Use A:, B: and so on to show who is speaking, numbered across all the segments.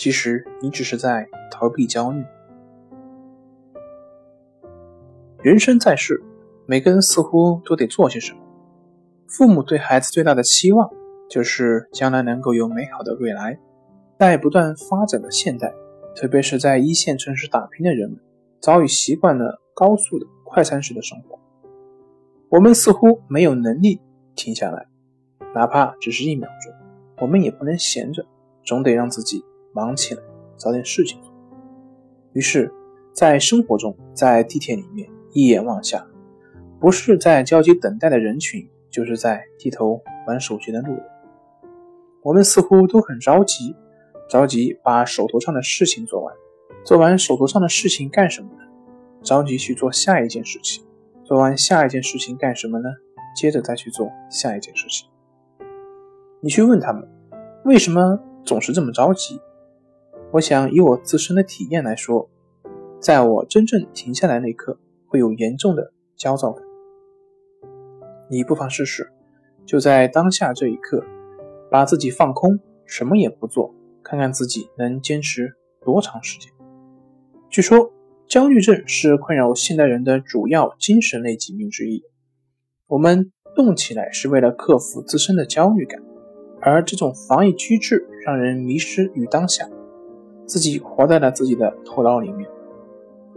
A: 其实你只是在逃避焦虑。人生在世，每个人似乎都得做些什么。父母对孩子最大的期望，就是将来能够有美好的未来。在不断发展的现代，特别是在一线城市打拼的人们，早已习惯了高速的快餐式的生活。我们似乎没有能力停下来，哪怕只是一秒钟。我们也不能闲着，总得让自己。忙起来，找点事情做。于是，在生活中，在地铁里面一眼望下，不是在焦急等待的人群，就是在低头玩手机的路人。我们似乎都很着急，着急把手头上的事情做完。做完手头上的事情干什么呢？着急去做下一件事情。做完下一件事情干什么呢？接着再去做下一件事情。你去问他们，为什么总是这么着急？我想以我自身的体验来说，在我真正停下来那一刻，会有严重的焦躁感。你不妨试试，就在当下这一刻，把自己放空，什么也不做，看看自己能坚持多长时间。据说，焦虑症是困扰现代人的主要精神类疾病之一。我们动起来是为了克服自身的焦虑感，而这种防御机制让人迷失于当下。自己活在了自己的头脑里面，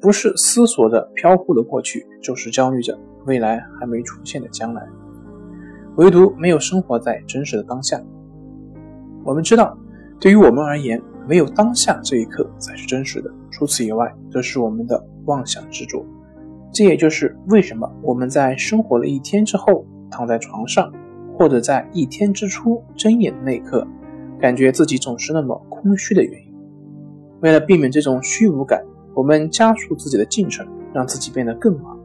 A: 不是思索着飘忽的过去，就是焦虑着未来还没出现的将来，唯独没有生活在真实的当下。我们知道，对于我们而言，没有当下这一刻才是真实的，除此以外，都是我们的妄想执着。这也就是为什么我们在生活了一天之后，躺在床上，或者在一天之初睁眼的那一刻，感觉自己总是那么空虚的原因。为了避免这种虚无感，我们加速自己的进程，让自己变得更忙。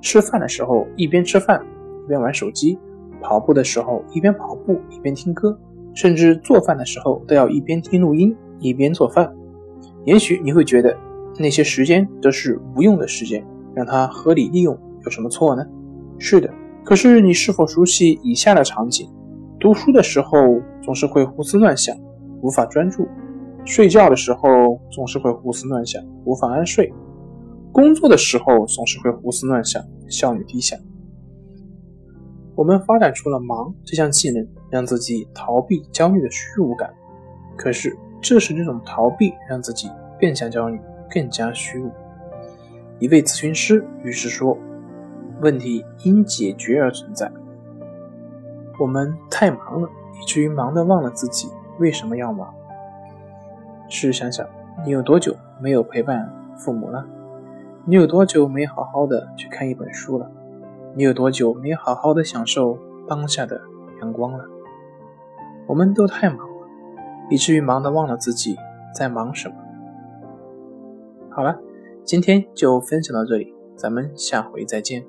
A: 吃饭的时候一边吃饭一边玩手机，跑步的时候一边跑步一边听歌，甚至做饭的时候都要一边听录音一边做饭。也许你会觉得那些时间都是无用的时间，让它合理利用有什么错呢？是的，可是你是否熟悉以下的场景？读书的时候总是会胡思乱想，无法专注。睡觉的时候总是会胡思乱想，无法安睡；工作的时候总是会胡思乱想，效率低下。我们发展出了忙这项技能，让自己逃避焦虑的虚无感。可是，正是这种逃避，让自己更加焦虑，更加虚无。一位咨询师于是说：“问题因解决而存在。我们太忙了，以至于忙得忘了自己为什么要忙。”试想想，你有多久没有陪伴父母了？你有多久没好好的去看一本书了？你有多久没好好的享受当下的阳光了？我们都太忙了，以至于忙得忘了自己在忙什么。好了，今天就分享到这里，咱们下回再见。